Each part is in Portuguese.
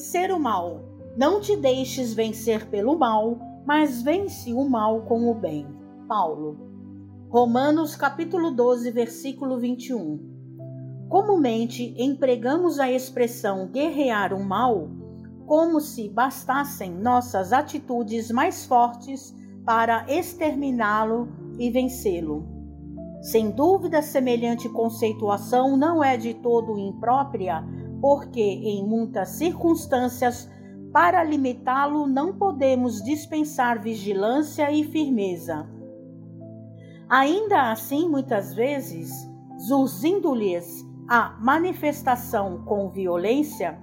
Vencer o mal. Não te deixes vencer pelo mal, mas vence o mal com o bem. Paulo. Romanos capítulo 12, versículo 21. Comumente empregamos a expressão guerrear o mal como se bastassem nossas atitudes mais fortes para exterminá-lo e vencê-lo. Sem dúvida, semelhante conceituação não é de todo imprópria, porque em muitas circunstâncias, para limitá-lo, não podemos dispensar vigilância e firmeza. Ainda assim, muitas vezes, zuzindo-lhes a manifestação com violência,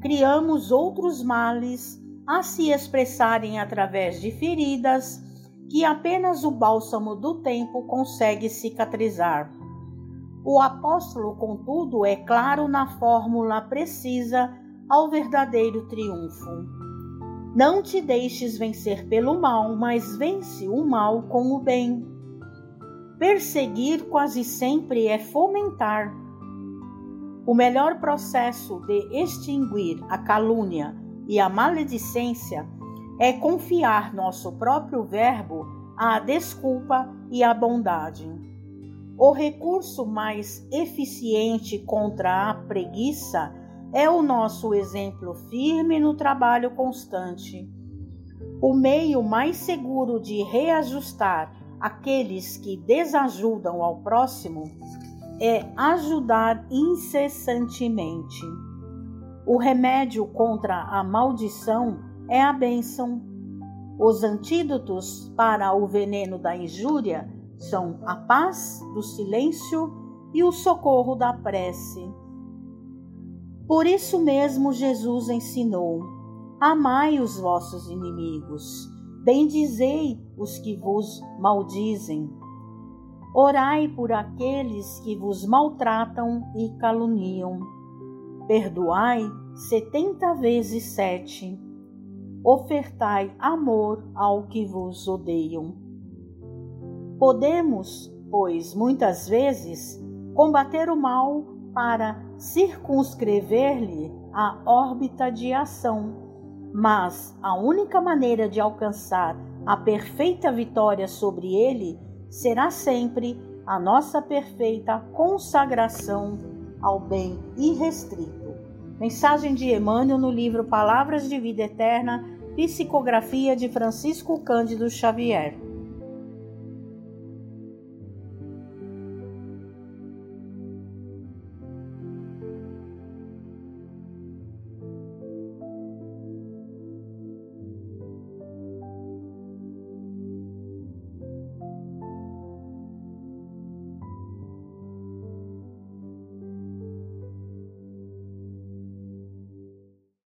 criamos outros males a se expressarem através de feridas que apenas o bálsamo do tempo consegue cicatrizar. O apóstolo, contudo, é claro na fórmula precisa ao verdadeiro triunfo. Não te deixes vencer pelo mal, mas vence o mal com o bem. Perseguir quase sempre é fomentar. O melhor processo de extinguir a calúnia e a maledicência é confiar nosso próprio verbo à desculpa e à bondade. O recurso mais eficiente contra a preguiça é o nosso exemplo firme no trabalho constante. O meio mais seguro de reajustar aqueles que desajudam ao próximo é ajudar incessantemente. O remédio contra a maldição é a bênção. Os antídotos para o veneno da injúria são a paz do silêncio e o socorro da prece. Por isso mesmo Jesus ensinou: Amai os vossos inimigos, bendizei os que vos maldizem. Orai por aqueles que vos maltratam e caluniam. Perdoai setenta vezes sete ofertai amor ao que vos odeiam. Podemos, pois, muitas vezes, combater o mal para circunscrever-lhe a órbita de ação, mas a única maneira de alcançar a perfeita vitória sobre ele será sempre a nossa perfeita consagração ao bem irrestrito. Mensagem de Emmanuel no livro Palavras de Vida Eterna, psicografia de Francisco Cândido Xavier.